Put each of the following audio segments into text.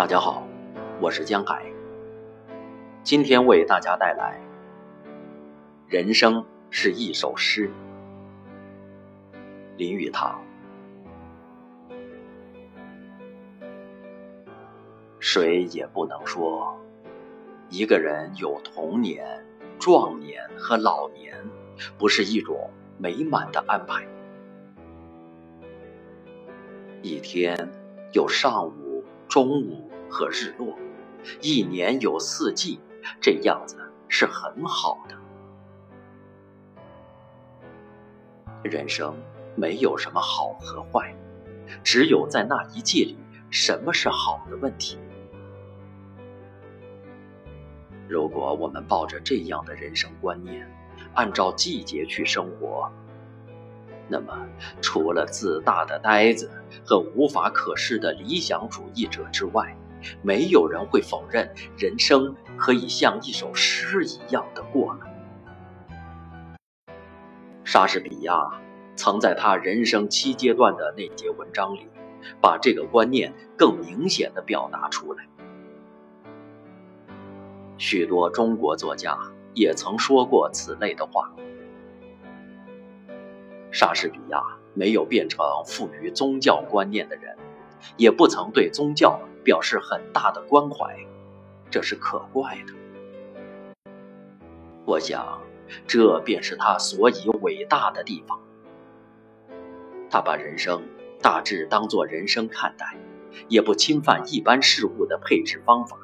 大家好，我是江海。今天为大家带来《人生是一首诗》，林语堂。谁也不能说，一个人有童年、壮年和老年，不是一种美满的安排。一天有上午、中午和日落，一年有四季，这样子是很好的。人生没有什么好和坏，只有在那一季里什么是好的问题。如果我们抱着这样的人生观念，按照季节去生活。那么，除了自大的呆子和无法可施的理想主义者之外，没有人会否认人生可以像一首诗一样的过了。莎士比亚曾在他人生七阶段的那节文章里，把这个观念更明显的表达出来。许多中国作家也曾说过此类的话。莎士比亚没有变成富于宗教观念的人，也不曾对宗教表示很大的关怀，这是可怪的。我想，这便是他所以伟大的地方。他把人生大致当作人生看待，也不侵犯一般事物的配置方法。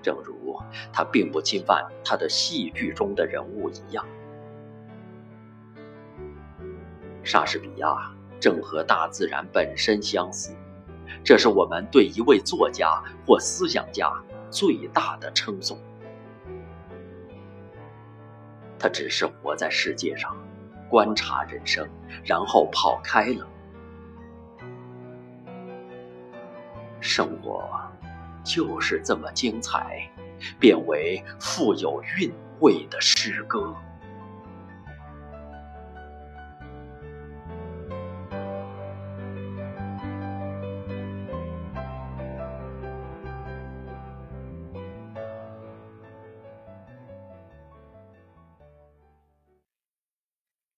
正如他并不侵犯他的戏剧中的人物一样。莎士比亚正和大自然本身相似，这是我们对一位作家或思想家最大的称颂。他只是活在世界上，观察人生，然后跑开了。生活就是这么精彩，变为富有韵味的诗歌。